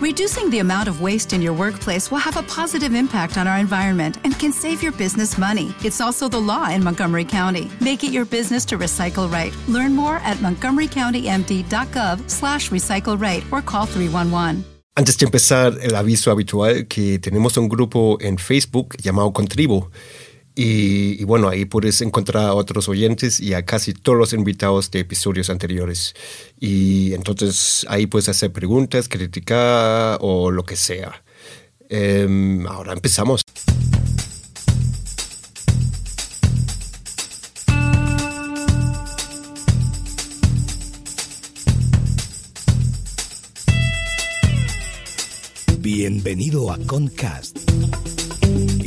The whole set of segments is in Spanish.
Reducing the amount of waste in your workplace will have a positive impact on our environment and can save your business money. It's also the law in Montgomery County. Make it your business to recycle right. Learn more at montgomerycountymd.gov slash recycle right or call 311. Antes de empezar, el aviso habitual que tenemos un grupo en Facebook llamado Contribo. Y, bueno, ahí puedes encontrar a otros oyentes y a casi todos los invitados de episodios anteriores. Y entonces ahí puedes hacer preguntas, criticar o lo que sea. Eh, ahora empezamos. Bienvenido a Concast,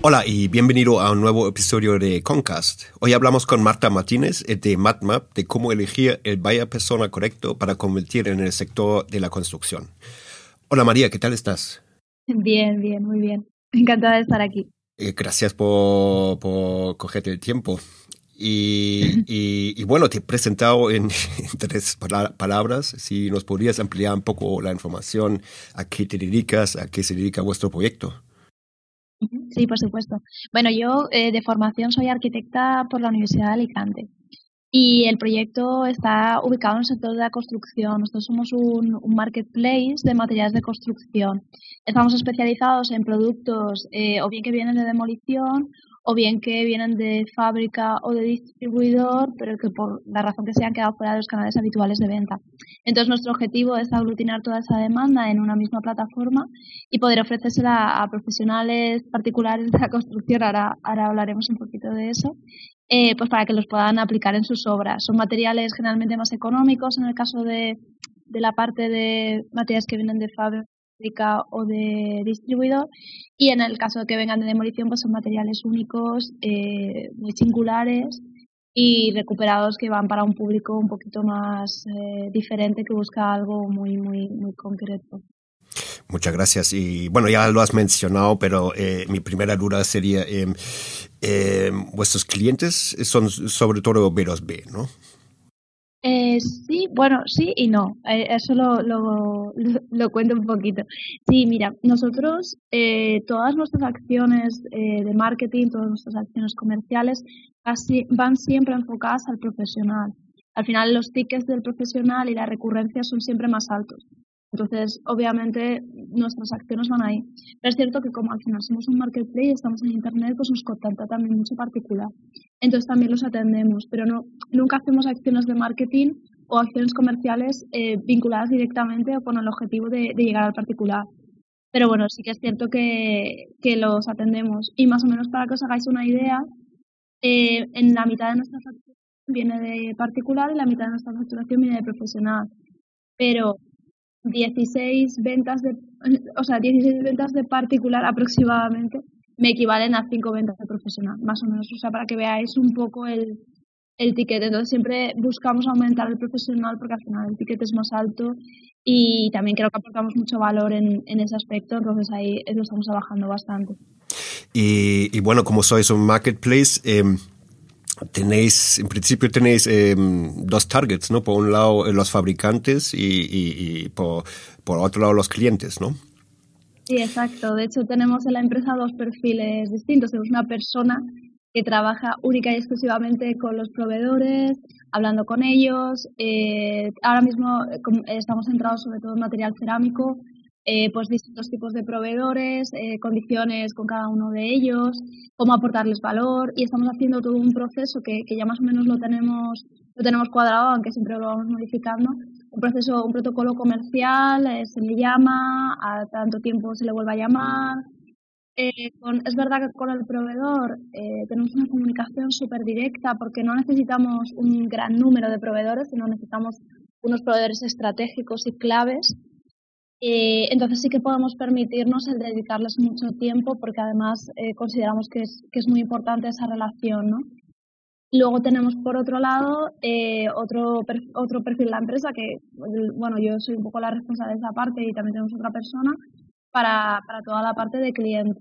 Hola y bienvenido a un nuevo episodio de Concast. Hoy hablamos con Marta Martínez eh, de MatMap de cómo elegir el buyer persona correcto para convertir en el sector de la construcción. Hola María, ¿qué tal estás? Bien, bien, muy bien. Encantada de estar aquí. Eh, gracias por, por cogerte el tiempo. Y, y, y, bueno, te he presentado en, en tres palabras. Si nos podrías ampliar un poco la información, a qué te dedicas, a qué se dedica vuestro proyecto. Sí, por supuesto. Bueno, yo eh, de formación soy arquitecta por la Universidad de Alicante y el proyecto está ubicado en el sector de la construcción. Nosotros somos un, marketplace de materiales de construcción. Estamos especializados en productos eh, o bien que vienen de demolición o bien que vienen de fábrica o de distribuidor, pero que por la razón que se han quedado fuera de los canales habituales de venta. Entonces, nuestro objetivo es aglutinar toda esa demanda en una misma plataforma y poder ofrecérsela a profesionales particulares de la construcción, ahora, ahora hablaremos un poquito de eso, eh, pues para que los puedan aplicar en sus obras. Son materiales generalmente más económicos en el caso de, de la parte de materiales que vienen de fábrica o de distribuidor y en el caso de que vengan de demolición pues son materiales únicos, eh, muy singulares y recuperados que van para un público un poquito más eh, diferente que busca algo muy, muy, muy concreto. Muchas gracias. Y bueno, ya lo has mencionado, pero eh, mi primera duda sería, eh, eh, vuestros clientes son sobre todo B2B, ¿no? Eh, sí, bueno, sí y no. Eh, eso lo, lo, cuento un poquito. Sí, mira, nosotros eh, todas nuestras acciones eh, de marketing, todas nuestras acciones comerciales casi van siempre enfocadas al profesional. Al final los tickets del profesional y la recurrencia son siempre más altos. Entonces, obviamente, nuestras acciones van ahí. Pero es cierto que como al final somos un marketplace, estamos en Internet, pues nos contacta también mucho particular. Entonces también los atendemos, pero no nunca hacemos acciones de marketing o acciones comerciales eh, vinculadas directamente o con el objetivo de, de, llegar al particular. Pero bueno, sí que es cierto que, que los atendemos. Y más o menos para que os hagáis una idea, eh, en la mitad de nuestra facturación viene de particular y la mitad de nuestra facturación viene de profesional. Pero 16 ventas de, o sea, 16 ventas de particular aproximadamente me equivalen a 5 ventas de profesional, más o menos. O sea, para que veáis un poco el, el ticket. Entonces siempre buscamos aumentar el profesional porque al final el ticket es más alto y también creo que aportamos mucho valor en, en ese aspecto, entonces ahí lo estamos trabajando bastante. Y, bueno, como sois un marketplace, eh, tenéis, en principio tenéis eh, dos targets, ¿no? Por un lado eh, los fabricantes y, y, y por, por, otro lado los clientes, ¿no? Sí, exacto. De hecho, tenemos en la empresa dos perfiles distintos. Tenemos una persona que trabaja única y exclusivamente con los proveedores, hablando con ellos. Eh, ahora mismo estamos centrados sobre todo en material cerámico, eh, pues distintos tipos de proveedores, eh, condiciones con cada uno de ellos, cómo aportarles valor y estamos haciendo todo un proceso que, que ya más o menos lo tenemos, lo tenemos cuadrado, aunque siempre lo vamos modificando, un proceso, un protocolo comercial, eh, se le llama, a tanto tiempo se le vuelve a llamar, Eh, es verdad que con el proveedor eh, tenemos una comunicación súper directa porque no necesitamos un gran número de proveedores, sino necesitamos unos proveedores estratégicos y claves. Eh, entonces sí que podemos permitirnos el dedicarles mucho tiempo porque además consideramos que es, que es muy importante esa relación. ¿no? Luego tenemos por otro lado otro, otro perfil de la empresa que, bueno, yo soy un poco la responsable de esa parte y también tenemos otra persona para, para toda la parte de cliente.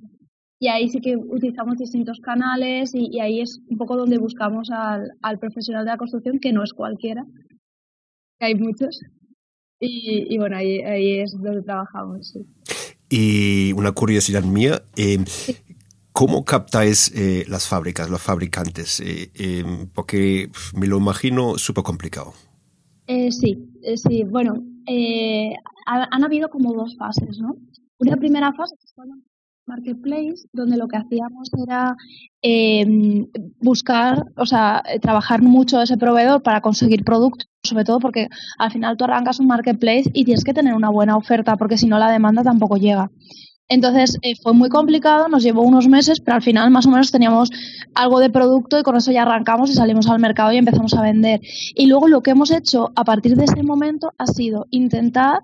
Y ahí sí que utilizamos distintos canales y, ahí es un poco donde buscamos al, al, profesional de la construcción, que no es cualquiera, que hay muchos. Y, y bueno, ahí, ahí, es donde trabajamos. Y una curiosidad mía, eh, ¿cómo captáis eh, las fábricas, los fabricantes? Eh, em, porque me lo imagino súper complicado. sí, sí, bueno, han habido como dos fases, ¿no? Una primera fase que fue Marketplace, donde lo que hacíamos era em, buscar, o sea, trabajar mucho ese proveedor para conseguir productos, sobre todo porque al final tú arrancas un Marketplace y tienes que tener una buena oferta, porque si no la demanda tampoco llega. Entonces eh, fue muy complicado, nos llevó unos meses, pero al final más o menos teníamos algo de producto y con eso ya arrancamos y salimos al mercado y empezamos a vender. Y luego lo que hemos hecho a partir de ese momento ha sido intentar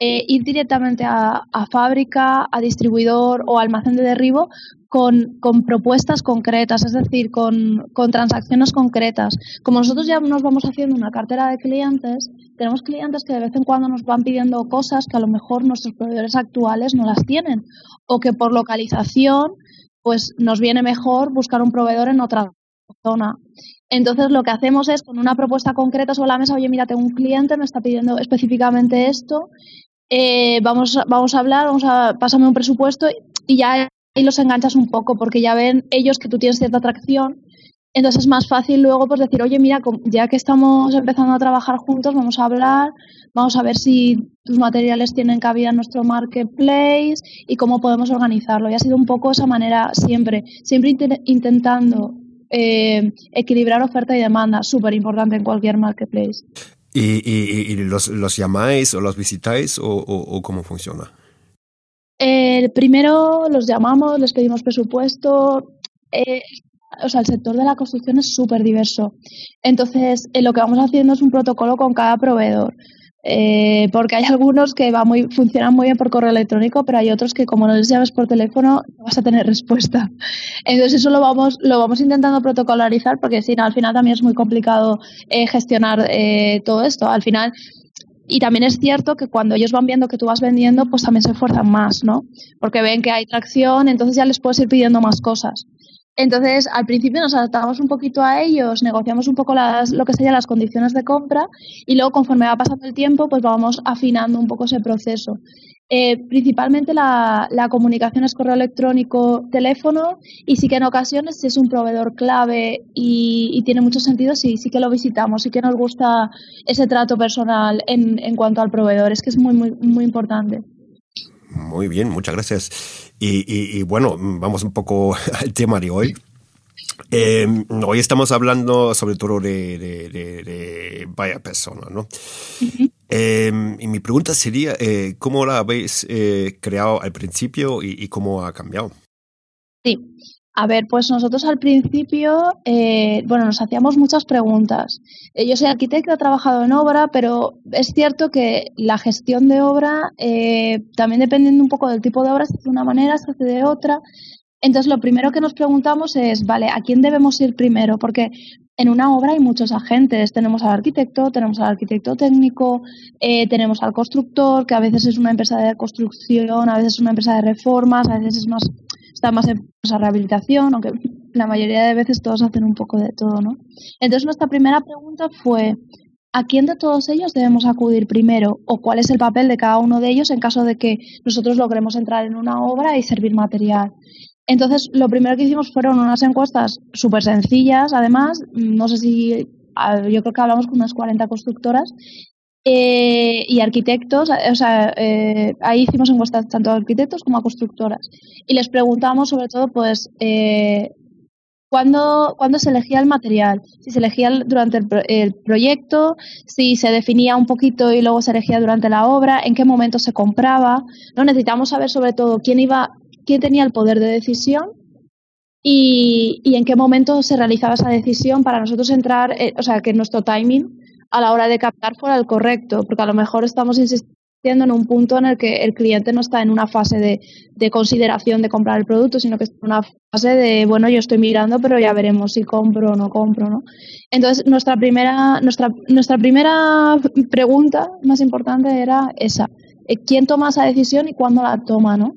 eh, ir directamente a, fábrica, a distribuidor o almacén de derribo con, propuestas concretas, es decir, con, transacciones concretas. Como nosotros ya nos vamos haciendo una cartera de clientes, tenemos clientes que de vez en cuando nos van pidiendo cosas que a lo mejor nuestros proveedores actuales no las tienen o que por localización pues nos viene mejor buscar un proveedor en otra zona. Entonces lo que hacemos es con una propuesta concreta sobre la mesa, oye, mira, tengo un cliente, me está pidiendo específicamente esto eh, vamos, vamos a hablar, vamos a pasarme un presupuesto y ya ahí los enganchas un poco porque ya ven ellos que tú tienes cierta atracción. Entonces es más fácil luego pues decir, oye, mira, ya que estamos empezando a trabajar juntos, vamos a hablar, vamos a ver si tus materiales tienen cabida en nuestro marketplace y cómo podemos organizarlo. Y ha sido un poco esa manera siempre, siempre intentando eh, equilibrar oferta y demanda, súper importante en cualquier marketplace. ¿Y, los, los, llamáis o los visitáis o, cómo funciona? El primero los llamamos, les pedimos presupuesto. Eh, o sea, el sector de la construcción es súper diverso. Entonces, eh, lo que vamos haciendo es un protocolo con cada proveedor. Eh, porque hay algunos que va muy, funcionan muy bien por correo electrónico, pero hay otros que como no les llames por teléfono no vas a tener respuesta. Entonces eso lo vamos, lo vamos intentando protocolarizar porque no, al final también es muy complicado eh, gestionar eh, todo esto. Al final, y también es cierto que cuando ellos van viendo que tú vas vendiendo, pues también se esfuerzan más, ¿no? Porque ven que hay tracción, entonces ya les puedes ir pidiendo más cosas. Entonces, al principio nos adaptamos un poquito a ellos, negociamos un poco las, lo que serían las condiciones de compra y luego, conforme va pasando el tiempo, pues vamos afinando un poco ese proceso. Eh, principalmente la, comunicación es correo electrónico, teléfono y sí que en ocasiones si es un proveedor clave y, tiene mucho sentido, sí, sí que lo visitamos, sí que nos gusta ese trato personal en, en cuanto al proveedor, es que es muy, muy, muy importante. Muy bien, muchas gracias. Y, bueno, vamos un poco al tema de hoy. Em, hoy estamos hablando sobre todo de, de, vaya persona, ¿no? Em, y mi pregunta sería, eh, ¿cómo la habéis eh, creado al principio y, y, cómo ha cambiado? Sí, a ver, pues nosotros al principio, eh, bueno, nos hacíamos muchas preguntas. Eh, yo soy arquitecta, he trabajado en obra, pero es cierto que la gestión de obra, eh, también dependiendo un poco del tipo de obra, se hace de una manera, se hace de otra. Entonces, lo primero que nos preguntamos es, vale, ¿a quién debemos ir primero? Porque en una obra hay muchos agentes. Tenemos al arquitecto, tenemos al arquitecto técnico, tenemos al constructor, que a veces es una empresa de construcción, a veces es una empresa de reformas, a veces es más está más en esa rehabilitación, aunque la mayoría de veces todos hacen un poco de todo, ¿no? Entonces nuestra primera pregunta fue, ¿a quién de todos ellos debemos acudir primero? ¿O cuál es el papel de cada uno de ellos en caso de que nosotros logremos entrar en una obra y servir material? Entonces, lo primero que hicimos fueron unas encuestas súper sencillas, además, no sé si, yo creo que hablamos con unas 40 constructoras, eh, y arquitectos, eh, o sea, eh, ahí hicimos encuestas tanto a arquitectos como a constructoras. Y les preguntamos sobre todo, pues, eh, ¿cuándo, se elegía el material? Si se elegía durante el, proyecto, si se definía un poquito y luego se elegía durante la obra, en qué momento se compraba. ¿no? Necesitamos saber sobre todo quién iba quién tenía el poder de decisión y, en qué momento se realizaba esa decisión para nosotros entrar, eh, o sea, que nuestro timing a la hora de captar fuera el correcto, porque a lo mejor estamos insistiendo en un punto en el que el cliente no está en una fase de, de, consideración de comprar el producto, sino que está en una fase de, bueno, yo estoy mirando, pero ya veremos si compro o no compro, ¿no? Entonces, nuestra primera, nuestra, nuestra primera pregunta más importante era esa, ¿quién toma esa decisión y cuándo la toma, no?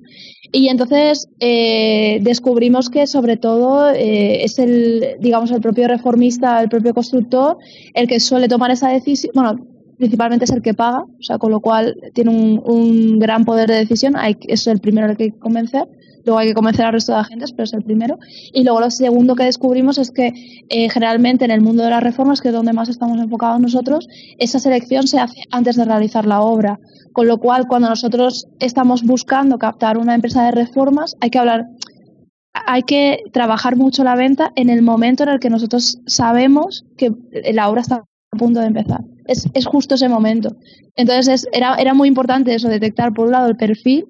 Y entonces eh, descubrimos que sobre todo eh, es el, digamos, el propio reformista, el propio constructor, el que suele tomar esa decisión, bueno, principalmente es el que paga, o sea, con lo cual tiene un, gran poder de decisión, hay, es el primero al que hay que convencer, luego hay que convencer al resto de agentes, pero es el primero. Y luego lo segundo que descubrimos es que eh, generalmente en el mundo de las reformas, que es donde más estamos enfocados nosotros, esa selección se hace antes de realizar la obra, con lo cual cuando nosotros estamos buscando captar una empresa de reformas, hay que hablar hay que trabajar mucho la venta en el momento en el que nosotros sabemos que la obra está a punto de empezar es, es justo ese momento. Entonces era, era muy importante eso, detectar por un lado el perfil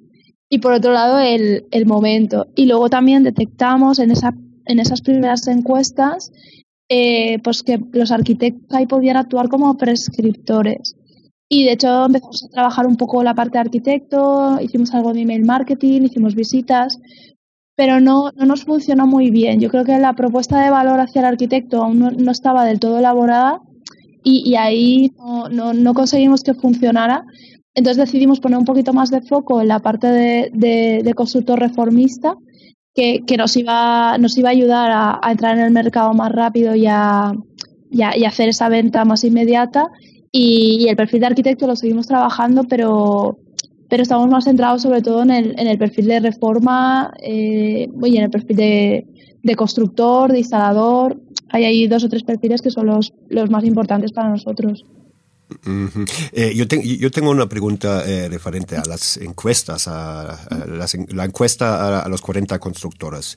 y por otro lado el, el momento. Y luego también detectamos en, esa, en esas primeras encuestas eh, pues que los arquitectos ahí podían actuar como prescriptores. Y de hecho empezamos a trabajar un poco la parte de arquitecto, hicimos algo de email marketing, hicimos visitas, pero no, no nos funcionó muy bien. Yo creo que la propuesta de valor hacia el arquitecto aún no, no estaba del todo elaborada y, ahí no, no, conseguimos que funcionara. Entonces decidimos poner un poquito más de foco en la parte de, de, constructor reformista, que, que, nos, iba, nos iba a ayudar a, entrar en el mercado más rápido y a, y hacer esa venta más inmediata. Y, el perfil de arquitecto lo seguimos trabajando, pero, pero estamos más centrados sobre todo en el, en el perfil de reforma eh, y en el perfil de, de constructor, de instalador, hay ahí dos o tres perfiles que son los, los más importantes para nosotros. Eh, yo, yo, tengo una pregunta eh, referente a las encuestas, a, la encuesta a, los 40 constructoras.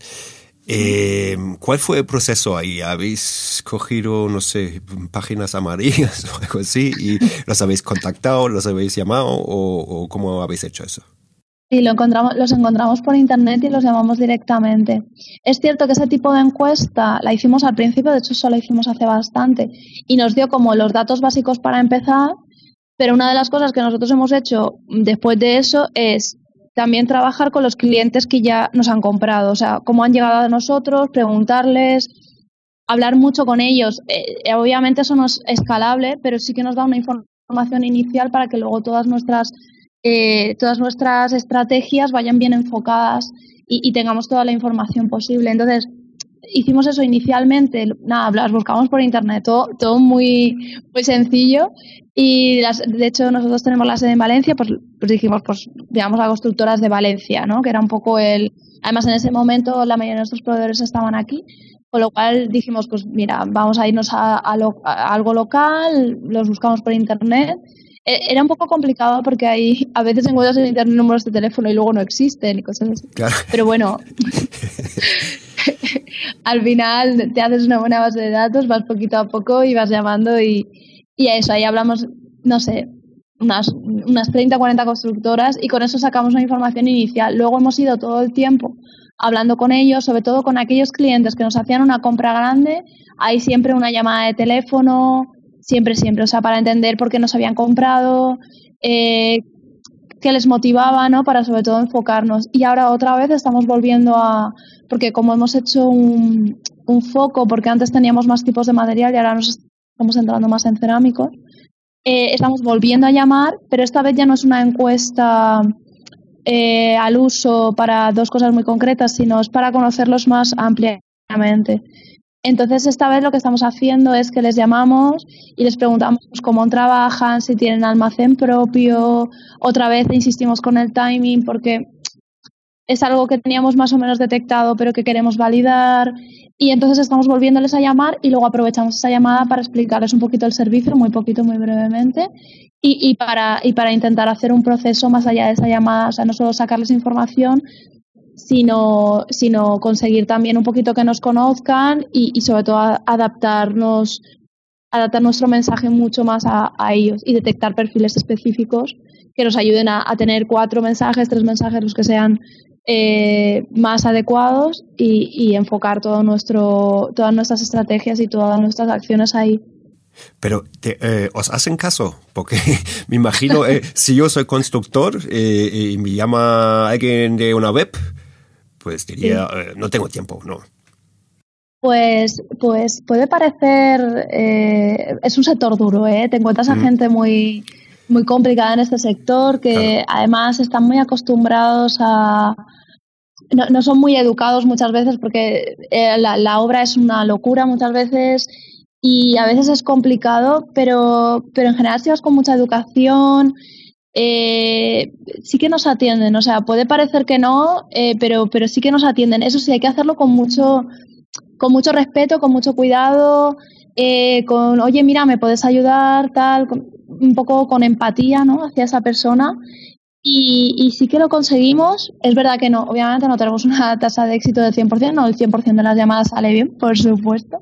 Eh, ¿Cuál fue el proceso ahí? ¿Habéis cogido, no sé, páginas amarillas o algo así y los habéis contactado, los habéis llamado o cómo habéis hecho eso? Sí, lo encontramos, los encontramos por internet y los llamamos directamente. Es cierto que ese tipo de encuesta la hicimos al principio, de hecho eso la hicimos hace bastante, y nos dio como los datos básicos para empezar, pero una de las cosas que nosotros hemos hecho después de eso es también trabajar con los clientes que ya nos han comprado, o sea, cómo han llegado a nosotros, preguntarles, hablar mucho con ellos. Eh, obviamente eso no es escalable, pero sí que nos da una información inicial para que luego todas nuestras eh, todas nuestras estrategias vayan bien enfocadas y, tengamos toda la información posible. Entonces, hicimos eso inicialmente, nada, las buscamos por internet, todo, todo muy, muy sencillo. Y las, de hecho, nosotros tenemos la sede en Valencia, pues, pues dijimos, pues digamos a constructoras de Valencia, ¿no? Que era un poco el. Además, en ese momento la mayoría de nuestros proveedores estaban aquí. Con lo cual dijimos, pues mira, vamos a irnos a algo local, los buscamos por internet era un poco complicado porque hay a veces encuentras en internet números de teléfono y luego no existen y cosas así. Pero bueno, al final te haces una buena base de datos, vas poquito a poco y vas llamando y, y a eso, ahí hablamos, no sé, unas, unas 30, 40 constructoras y con eso sacamos una información inicial. Luego hemos ido todo el tiempo hablando con ellos, sobre todo con aquellos clientes que nos hacían una compra grande, hay siempre una llamada de teléfono, siempre, siempre, o sea, para entender por qué nos habían comprado, eh, qué les motivaba, ¿no? Para sobre todo enfocarnos. Y ahora otra vez estamos volviendo a, porque como hemos hecho un, un foco, porque antes teníamos más tipos de material y ahora nos estamos entrando más en cerámicos, eh, estamos volviendo a llamar, pero esta vez ya no es una encuesta eh, al uso para dos cosas muy concretas, sino es para conocerlos más ampliamente. Entonces, esta vez lo que estamos haciendo es que les llamamos y les preguntamos cómo trabajan, si tienen almacén propio. Otra vez insistimos con el timing porque es algo que teníamos más o menos detectado, pero que queremos validar. Y entonces estamos volviéndoles a llamar y luego aprovechamos esa llamada para explicarles un poquito el servicio, muy poquito, muy brevemente, y, y, para, y para intentar hacer un proceso más allá de esa llamada, o sea, no solo sacarles información, sino, sino conseguir también un poquito que nos conozcan y, y sobre todo adaptarnos, adaptar nuestro mensaje mucho más a, ellos y detectar perfiles específicos que nos ayuden a, tener cuatro mensajes, tres mensajes, los que sean eh, más adecuados y, enfocar todo nuestro, todas nuestras estrategias y todas nuestras acciones ahí. Pero eh, os hacen caso, porque me imagino, eh, si yo soy constructor y me llama alguien de una web, pues diría, no tengo tiempo, no. Pues, pues puede parecer, es un sector duro, ¿eh? Te encuentras a gente muy, muy complicada en este sector que además están muy acostumbrados a, no, son muy educados muchas veces porque eh, la, obra es una locura muchas veces y a veces es complicado, pero, pero en general si vas con mucha educación, eh, sí que nos atienden. O sea, puede parecer que no, eh, pero, pero sí que nos atienden. Eso sí, hay que hacerlo con mucho, con mucho respeto, con mucho cuidado, con, oye, mira, me puedes ayudar, tal, un poco con empatía, ¿no? Hacia esa persona y, sí que lo conseguimos. Es verdad que no, obviamente no tenemos una tasa de éxito del 100%, no el 100% de las llamadas sale bien, por supuesto.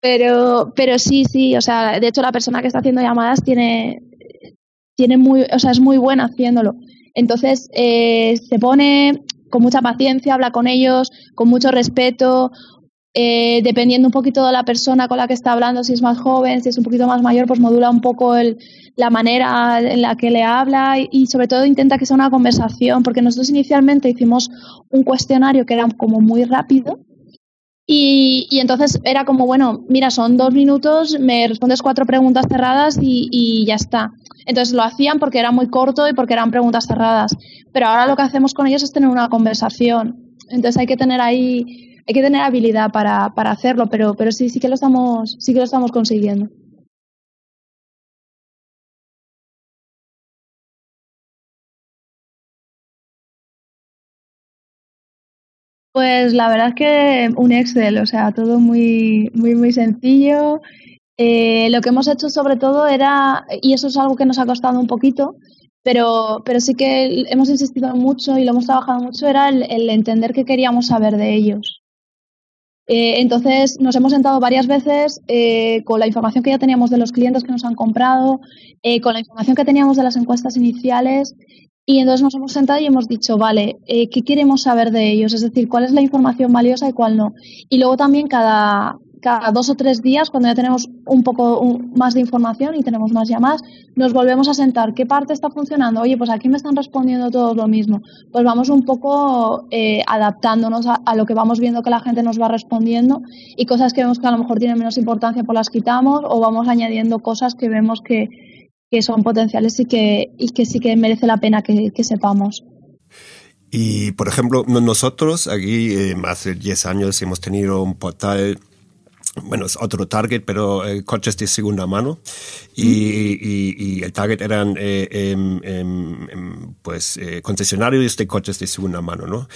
Pero, pero sí, sí, o sea, de hecho la persona que está haciendo llamadas tiene, tiene muy, o sea, es muy buena haciéndolo. Entonces, eh, se pone con mucha paciencia, habla con ellos, con mucho respeto, eh, dependiendo un poquito de la persona con la que está hablando, si es más joven, si es un poquito más mayor, pues modula un poco el, la manera en la que le habla y, sobre todo intenta que sea una conversación, porque nosotros inicialmente hicimos un cuestionario que era como muy rápido y, y, entonces era como, bueno, mira, son dos minutos, me respondes cuatro preguntas cerradas y, y, ya está. Entonces lo hacían porque era muy corto y porque eran preguntas cerradas. Pero ahora lo que hacemos con ellos es tener una conversación. Entonces hay que tener ahí hay que tener habilidad para, para hacerlo, pero, pero sí, sí que lo estamos, sí que lo estamos consiguiendo. Pues la verdad es que un Excel, o sea, todo muy, muy, muy sencillo. Eh, lo que hemos hecho sobre todo era, y eso es algo que nos ha costado un poquito, pero, pero sí que hemos insistido mucho y lo hemos trabajado mucho, era el entender qué queríamos saber de ellos. Eh, entonces nos hemos sentado varias veces eh, con la información que ya teníamos de los clientes que nos han comprado, eh, con la información que teníamos de las encuestas iniciales y entonces nos hemos sentado y hemos dicho, vale, ¿qué queremos saber de ellos? Es decir, cuál es la información valiosa y cuál no. Y luego también cada, cada dos o tres días, cuando ya tenemos un poco más de información y tenemos más llamadas, nos volvemos a sentar. ¿Qué parte está funcionando? Oye, pues aquí me están respondiendo todos lo mismo. Pues vamos un poco eh, adaptándonos a, lo que vamos viendo que la gente nos va respondiendo y cosas que vemos que a lo mejor tienen menos importancia, pues las quitamos o vamos añadiendo cosas que vemos que, son potenciales y que, y que sí que merece la pena que, sepamos. Y, por ejemplo, nosotros aquí eh, hace 10 años hemos tenido un portal bueno, es otro target, pero eh, coches de segunda mano. Y, el target eran eh, em, em, em, pues eh, concesionarios de coches de segunda mano, ¿no?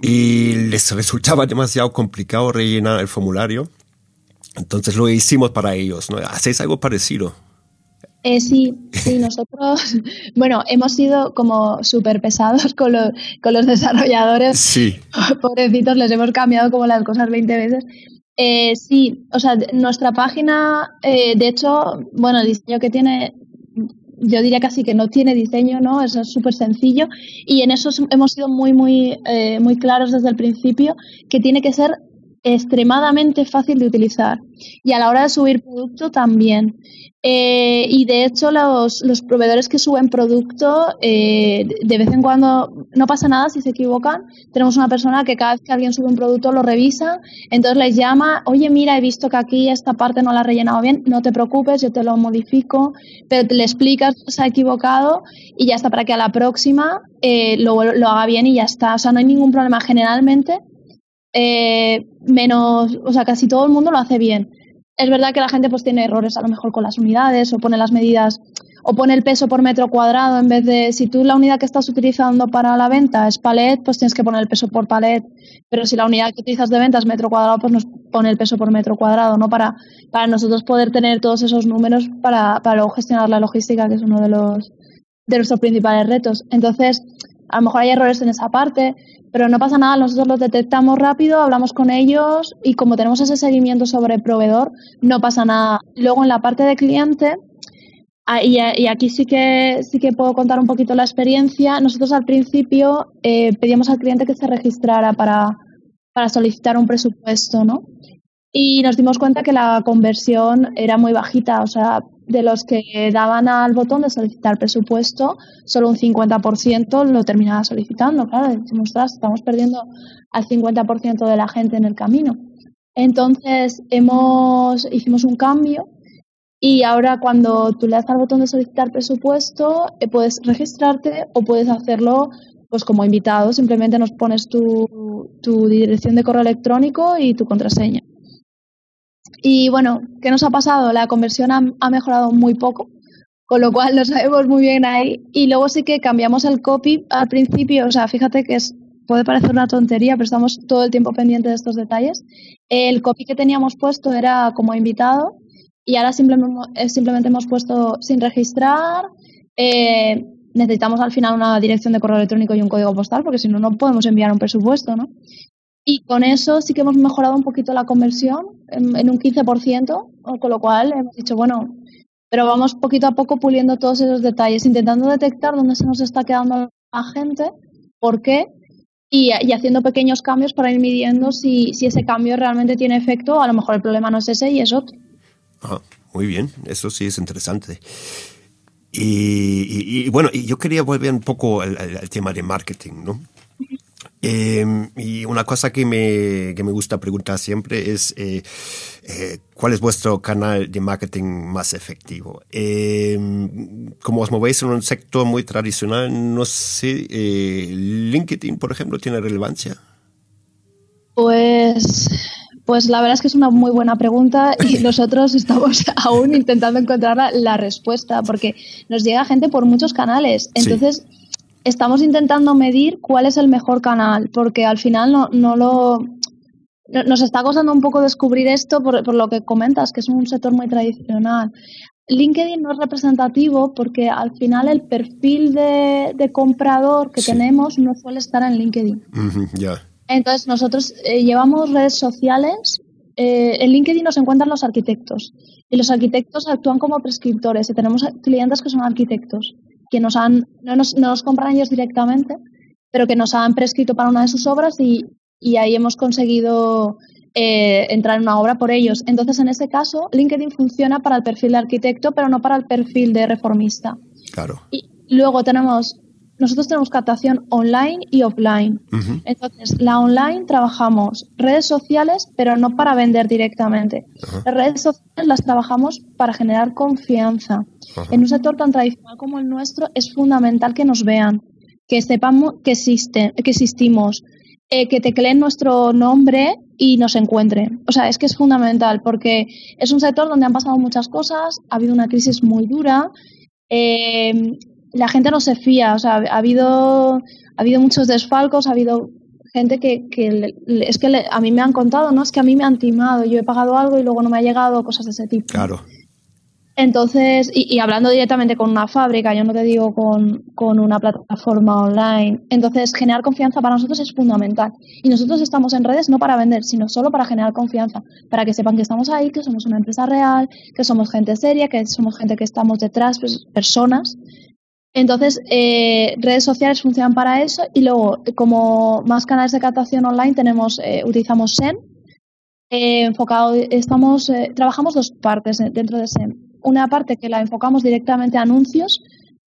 Y les resultaba demasiado complicado rellenar el formulario. Entonces lo hicimos para ellos, ¿no? ¿Hacéis algo parecido? Sí, sí, nosotros, bueno, hemos sido como súper pesados con, con los desarrolladores. Sí. Pobrecitos, les hemos cambiado como las cosas 20 veces. Eh, sí, o sea, nuestra página, eh, de hecho, bueno, el diseño que tiene, yo diría casi que no tiene diseño, ¿no? Eso es súper sencillo y en eso hemos sido muy, muy, eh, muy claros desde el principio que tiene que ser extremadamente fácil de utilizar y a la hora de subir producto también. Eh, y de hecho los, los, proveedores que suben producto, eh, de vez en cuando no pasa nada si se equivocan. Tenemos una persona que cada vez que alguien sube un producto lo revisa, entonces les llama, oye mira, he visto que aquí esta parte no la ha rellenado bien, no te preocupes, yo te lo modifico, pero le explicas que se ha equivocado y ya está para que a la próxima eh, lo, lo haga bien y ya está. O sea, no hay ningún problema generalmente. Menos, o sea, casi todo el mundo lo hace bien es verdad que la gente pues tiene errores a lo mejor con las unidades o pone las medidas o pone el peso por metro cuadrado en vez de si tú la unidad que estás utilizando para la venta es palet, pues tienes que poner el peso por palet, pero si la unidad que utilizas de venta es metro cuadrado, pues nos pone el peso por metro cuadrado, ¿no? Para, para nosotros poder tener todos esos números para, para luego gestionar la logística, que es uno de los de nuestros principales retos. Entonces, a lo mejor hay errores en esa parte, pero no pasa nada, nosotros los detectamos rápido, hablamos con ellos y como tenemos ese seguimiento sobre el proveedor, no pasa nada. Luego en la parte de cliente, y, aquí sí que, sí que puedo contar un poquito la experiencia. Nosotros al principio eh, pedíamos al cliente que se registrara para, para solicitar un presupuesto, ¿no? Y nos dimos cuenta que la conversión era muy bajita, o sea, de los que daban al botón de solicitar presupuesto, solo un 50% lo terminaba solicitando. Claro, decimos, estamos perdiendo al 50% de la gente en el camino. Entonces, hemos, hicimos un cambio y ahora cuando tú le das al botón de solicitar presupuesto, eh, puedes registrarte o puedes hacerlo pues como invitado. Simplemente nos pones tu, tu dirección de correo electrónico y tu contraseña. Y bueno, ¿qué nos ha pasado? La conversión ha, mejorado muy poco, con lo cual lo sabemos muy bien ahí. Y luego sí que cambiamos el copy al principio, o sea, fíjate que es, puede parecer una tontería, pero estamos todo el tiempo pendientes de estos detalles. El copy que teníamos puesto era como invitado y ahora simplemente, simplemente hemos puesto sin registrar. Eh, necesitamos al final una dirección de correo electrónico y un código postal, porque si no, no podemos enviar un presupuesto, ¿no? Y con eso sí que hemos mejorado un poquito la conversión en, un 15%, con lo cual hemos dicho, bueno, pero vamos poquito a poco puliendo todos esos detalles, intentando detectar dónde se nos está quedando la gente, por qué, y, haciendo pequeños cambios para ir midiendo si, si, ese cambio realmente tiene efecto. A lo mejor el problema no es ese y es otro. Ah, muy bien, eso sí es interesante. Y, bueno, y yo quería volver un poco al tema de marketing, ¿no? Em, y una cosa que me, que me, gusta preguntar siempre es eh, eh, cuál es vuestro canal de marketing más efectivo. Em, como os movéis en un sector muy tradicional, no sé, eh, LinkedIn, por ejemplo, tiene relevancia. Pues, pues la verdad es que es una muy buena pregunta y nosotros estamos aún intentando encontrar la, respuesta porque nos llega gente por muchos canales. Entonces, estamos intentando medir cuál es el mejor canal, porque al final no, no lo... Nos está costando un poco descubrir esto por, por lo que comentas, que es un sector muy tradicional. LinkedIn no es representativo porque al final el perfil de, de comprador que tenemos no suele estar en LinkedIn. Entonces nosotros eh, llevamos redes sociales. Eh, en LinkedIn nos encuentran los arquitectos y los arquitectos actúan como prescriptores y tenemos clientes que son arquitectos que nos han, no nos, no nos compran ellos directamente, pero que nos han prescrito para una de sus obras y, y ahí hemos conseguido eh, entrar en una obra por ellos. Entonces, en ese caso, LinkedIn funciona para el perfil de arquitecto, pero no para el perfil de reformista. Claro. Y luego tenemos nosotros tenemos captación online y offline. Entonces, la online trabajamos redes sociales, pero no para vender directamente. Las redes sociales las trabajamos para generar confianza. En un sector tan tradicional como el nuestro es fundamental que nos vean, que sepamos que, existe, que existimos, eh, que tecleen nuestro nombre y nos encuentren. O sea, es que es fundamental porque es un sector donde han pasado muchas cosas, ha habido una crisis muy dura. Eh, la gente no se fía, o sea, ha habido, ha habido muchos desfalcos, ha habido gente que, que es que a mí me han contado, ¿no? Es que a mí me han timado, yo he pagado algo y luego no me ha llegado, cosas de ese tipo. Claro. Entonces, y, hablando directamente con una fábrica, yo no te digo con, con, una plataforma online. Entonces, generar confianza para nosotros es fundamental. Y nosotros estamos en redes no para vender, sino solo para generar confianza, para que sepan que estamos ahí, que somos una empresa real, que somos gente seria, que somos gente que estamos detrás, pues, personas. Entonces, eh, redes sociales funcionan para eso y luego, como más canales de captación online, tenemos, eh, utilizamos SEM. Eh, enfocado, estamos, trabajamos dos partes dentro de SEM. Una parte que la enfocamos directamente a anuncios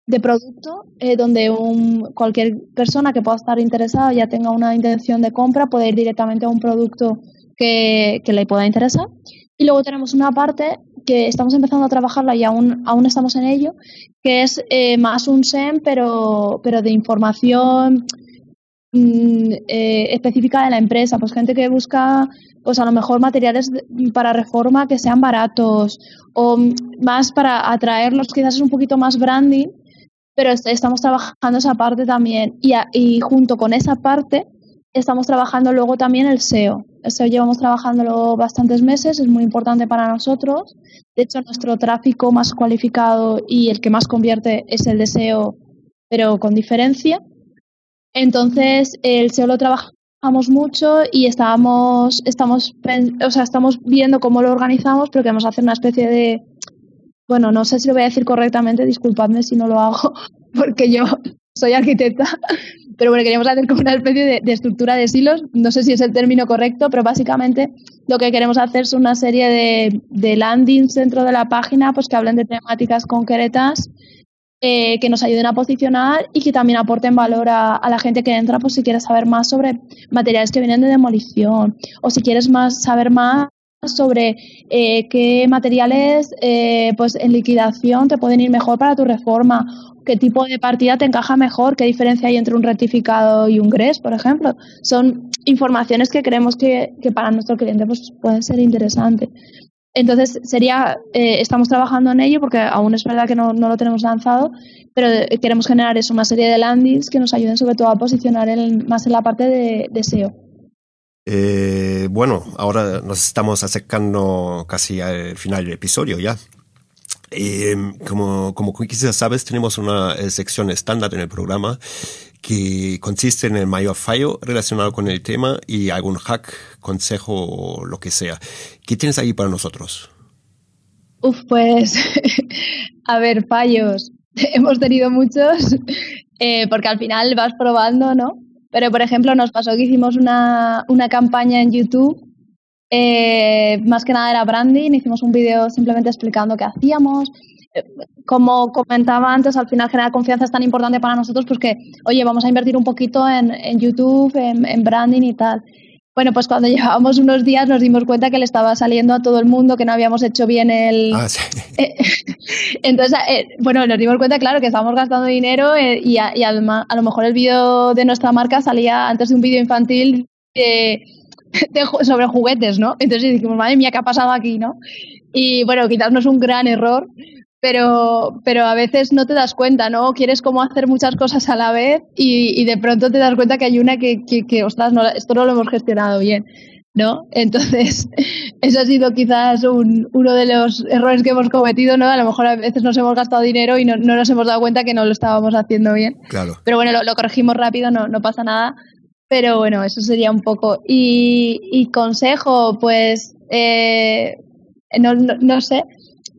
de producto, donde un, cualquier persona que pueda estar interesada ya tenga una intención de compra puede ir directamente a un producto que le pueda interesar. Y luego tenemos una parte que estamos empezando a trabajarla y aún, aún estamos en ello, que es eh, más un SEM, pero, pero de información mm, eh, específica de la empresa. Pues gente que busca, pues a lo mejor materiales para reforma que sean baratos o más para atraerlos, quizás es un poquito más branding, pero estamos trabajando esa parte también. Y, y junto con esa parte estamos trabajando luego también el SEO. El SEO llevamos trabajándolo bastantes meses, es muy importante para nosotros. De hecho, nuestro tráfico más cualificado y el que más convierte es el de SEO, pero con diferencia. Entonces, el SEO lo trabajamos mucho y estamos, estamos, o sea, estamos viendo cómo lo organizamos, pero queremos hacer una especie de bueno, no sé si lo voy a decir correctamente, disculpadme si no lo hago, porque yo soy arquitecta, pero bueno, queríamos hacer como una especie de, estructura de silos, no sé si es el término correcto, pero básicamente lo que queremos hacer es una serie de, de landings dentro de la página pues que hablen de temáticas concretas eh, que nos ayuden a posicionar y que también aporten valor a, la gente que entra, pues si quieres saber más sobre materiales que vienen de demolición o si quieres más saber más sobre eh, qué materiales eh, pues en liquidación te pueden ir mejor para tu reforma, qué tipo de partida te encaja mejor, qué diferencia hay entre un rectificado y un GRES, por ejemplo. Son informaciones que creemos que, que para nuestro cliente pues, pueden ser interesantes. Entonces, sería, eh, estamos trabajando en ello porque aún es verdad que no, no lo tenemos lanzado, pero queremos generar eso, una serie de landings que nos ayuden sobre todo a posicionar más en la parte de, SEO. Eh, bueno, ahora nos estamos acercando casi al final del episodio ya. como, como quizás sabes, tenemos una sección estándar en el programa que consiste en el mayor fallo relacionado con el tema y algún hack, consejo o lo que sea. ¿Qué tienes ahí para nosotros? Uf, pues, a ver, fallos. Hemos tenido muchos, eh, porque al final vas probando, ¿no? Pero, por ejemplo, nos pasó que hicimos una, una campaña en YouTube eh, más que nada era branding, hicimos un vídeo simplemente explicando qué hacíamos, como comentaba antes, al final generar confianza es tan importante para nosotros porque, oye, vamos a invertir un poquito en, YouTube, en, branding y tal. Bueno, pues cuando llevábamos unos días nos dimos cuenta que le estaba saliendo a todo el mundo, que no habíamos hecho bien el... Ah, sí. Eh, entonces, eh, bueno, nos dimos cuenta, claro, que estábamos gastando dinero eh, y, a, a, lo mejor el vídeo de nuestra marca salía antes de un vídeo infantil sobre juguetes, ¿no? Entonces dijimos, madre mía, ¿qué ha pasado aquí, no? Y bueno, quizás no es un gran error, pero, pero a veces no te das cuenta, ¿no? Quieres como hacer muchas cosas a la vez y, de pronto te das cuenta que hay una que, que, ostras, no, esto no lo hemos gestionado bien, ¿no? Entonces, eso ha sido quizás uno de los errores que hemos cometido, ¿no? A lo mejor a veces nos hemos gastado dinero y no, nos hemos dado cuenta que no lo estábamos haciendo bien. Claro. Pero bueno, lo, corregimos rápido, no, no pasa nada. Pero bueno, eso sería un poco. Y, consejo, pues, eh, no, no sé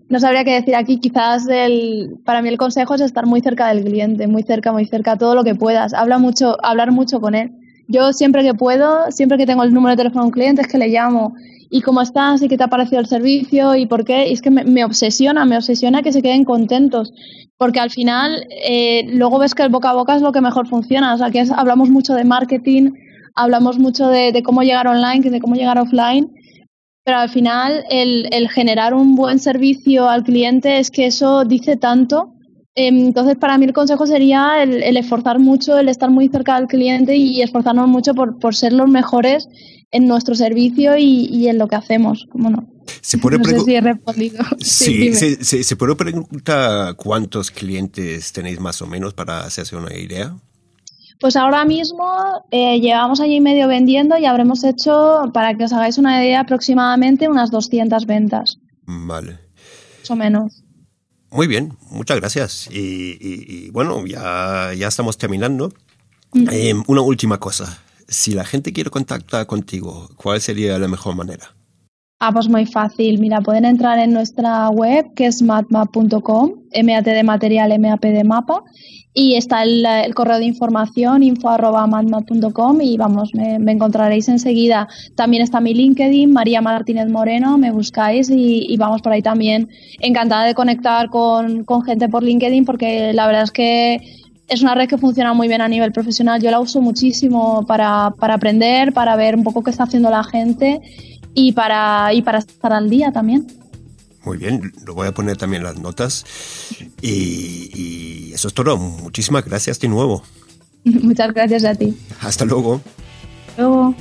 no sabría qué decir aquí. Quizás el, para mí el consejo es estar muy cerca del cliente, muy cerca, muy cerca, todo lo que puedas. Habla mucho, hablar mucho con él. Yo siempre que puedo, siempre que tengo el número de teléfono de un cliente es que le llamo. ¿Y cómo estás? ¿Y qué te ha parecido el servicio? ¿Y por qué? Y es que me, obsesiona, me obsesiona que se queden contentos. Porque al final, eh, luego ves que el boca a boca es lo que mejor funciona. O sea, que hablamos mucho de marketing, hablamos mucho de, de cómo llegar online, de cómo llegar offline pero al final el, el, generar un buen servicio al cliente es que eso dice tanto. Em, entonces, para mí el consejo sería el, esforzar mucho, el estar muy cerca del cliente y esforzarnos mucho por, por ser los mejores en nuestro servicio y, y en lo que hacemos, ¿cómo no? ¿Se puede no sé si he respondido. Sí, se, se, se, puede preguntar cuántos clientes tenéis más o menos para hacerse una idea. Pues ahora mismo eh, llevamos año y medio vendiendo y habremos hecho, para que os hagáis una idea, aproximadamente unas 200 ventas. Vale. Más o menos. Muy bien, muchas gracias. Y, bueno, ya, ya estamos terminando. Eh, una última cosa. Si la gente quiere contactar contigo, ¿cuál sería la mejor manera? Ah, pues muy fácil. Mira, pueden entrar en nuestra web, que es matmap.com, MAT de material, MAP de mapa, y está el, correo de información info.madmap.com y vamos, me, encontraréis enseguida. También está mi LinkedIn, María Martínez Moreno, me buscáis y, vamos por ahí también. Encantada de conectar con, gente por LinkedIn porque la verdad es que es una red que funciona muy bien a nivel profesional. Yo la uso muchísimo para, para aprender, para ver un poco qué está haciendo la gente y para, y para estar al día también. Muy bien, lo voy a poner también las notas. Y, eso es todo. Muchísimas gracias de nuevo. Muchas gracias a ti. Hasta luego. Luego.